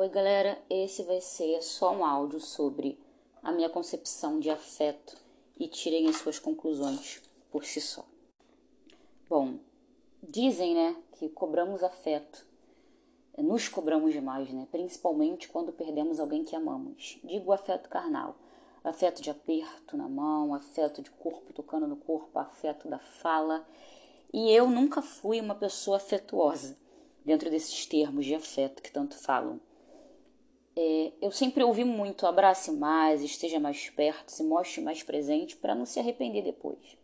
Oi, galera. Esse vai ser só um áudio sobre a minha concepção de afeto e tirem as suas conclusões por si só. Bom, dizem, né, que cobramos afeto. Nos cobramos demais, né? Principalmente quando perdemos alguém que amamos. Digo afeto carnal. Afeto de aperto na mão, afeto de corpo tocando no corpo, afeto da fala. E eu nunca fui uma pessoa afetuosa dentro desses termos de afeto que tanto falam. É, eu sempre ouvi muito abrace mais, esteja mais perto, se mostre mais presente para não se arrepender depois.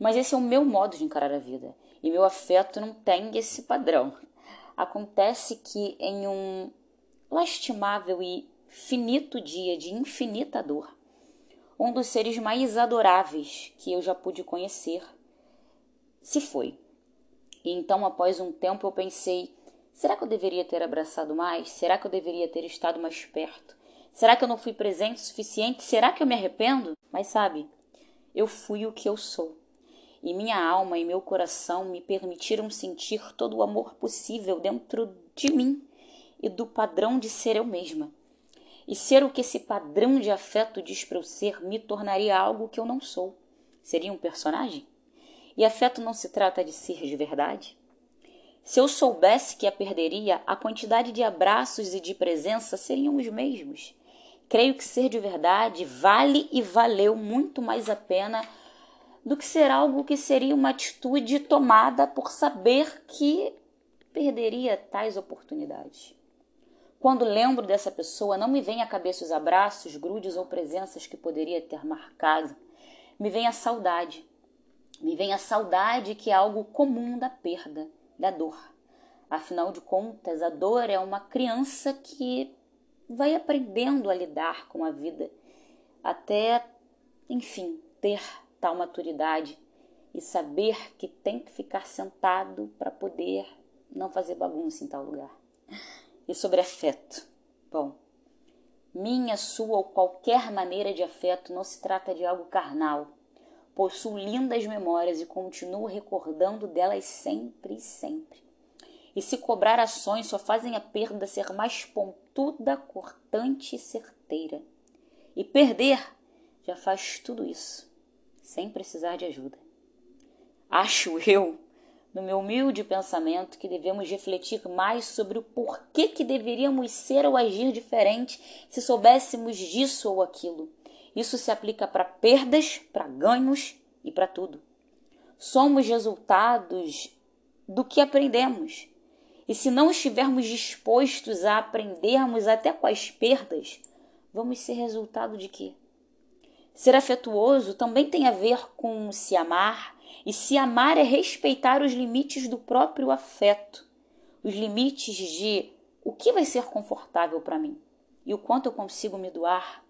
Mas esse é o meu modo de encarar a vida e meu afeto não tem esse padrão. Acontece que em um lastimável e finito dia de infinita dor, um dos seres mais adoráveis que eu já pude conhecer se foi. E então, após um tempo, eu pensei: Será que eu deveria ter abraçado mais? Será que eu deveria ter estado mais perto? Será que eu não fui presente o suficiente? Será que eu me arrependo? Mas sabe, eu fui o que eu sou. E minha alma e meu coração me permitiram sentir todo o amor possível dentro de mim e do padrão de ser eu mesma. E ser o que esse padrão de afeto diz para eu ser me tornaria algo que eu não sou. Seria um personagem? E afeto não se trata de ser de verdade? Se eu soubesse que a perderia, a quantidade de abraços e de presença seriam os mesmos. Creio que ser de verdade vale e valeu muito mais a pena do que ser algo que seria uma atitude tomada por saber que perderia tais oportunidades. Quando lembro dessa pessoa, não me vem à cabeça os abraços, grudes ou presenças que poderia ter marcado. Me vem a saudade. Me vem a saudade que é algo comum da perda da dor. Afinal de contas, a dor é uma criança que vai aprendendo a lidar com a vida até, enfim, ter tal maturidade e saber que tem que ficar sentado para poder não fazer bagunça em tal lugar. E sobre afeto. Bom, minha, sua ou qualquer maneira de afeto não se trata de algo carnal, Possuo lindas memórias e continuo recordando delas sempre e sempre. E se cobrar ações só fazem a perda ser mais pontuda, cortante e certeira. E perder já faz tudo isso, sem precisar de ajuda. Acho eu, no meu humilde pensamento, que devemos refletir mais sobre o porquê que deveríamos ser ou agir diferente se soubéssemos disso ou aquilo isso se aplica para perdas, para ganhos e para tudo. Somos resultados do que aprendemos. E se não estivermos dispostos a aprendermos até com as perdas, vamos ser resultado de quê? Ser afetuoso também tem a ver com se amar, e se amar é respeitar os limites do próprio afeto, os limites de o que vai ser confortável para mim e o quanto eu consigo me doar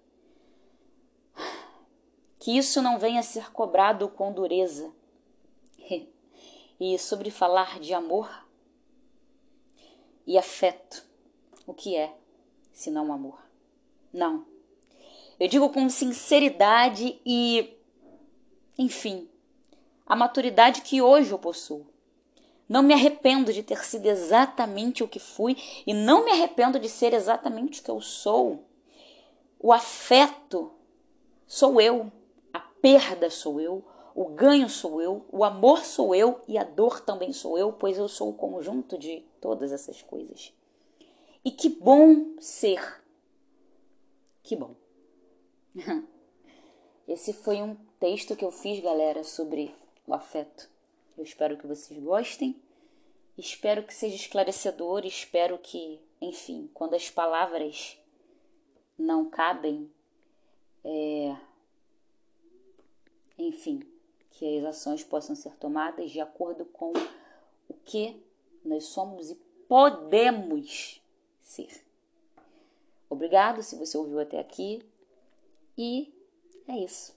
que isso não venha a ser cobrado com dureza. E sobre falar de amor e afeto, o que é, se não amor? Não. Eu digo com sinceridade e, enfim, a maturidade que hoje eu possuo. Não me arrependo de ter sido exatamente o que fui e não me arrependo de ser exatamente o que eu sou. O afeto sou eu perda sou eu, o ganho sou eu, o amor sou eu e a dor também sou eu, pois eu sou o conjunto de todas essas coisas. E que bom ser. Que bom. Esse foi um texto que eu fiz, galera, sobre o afeto. Eu espero que vocês gostem. Espero que seja esclarecedor. Espero que, enfim, quando as palavras não cabem, é, que as ações possam ser tomadas de acordo com o que nós somos e podemos ser. Obrigado se você ouviu até aqui e é isso.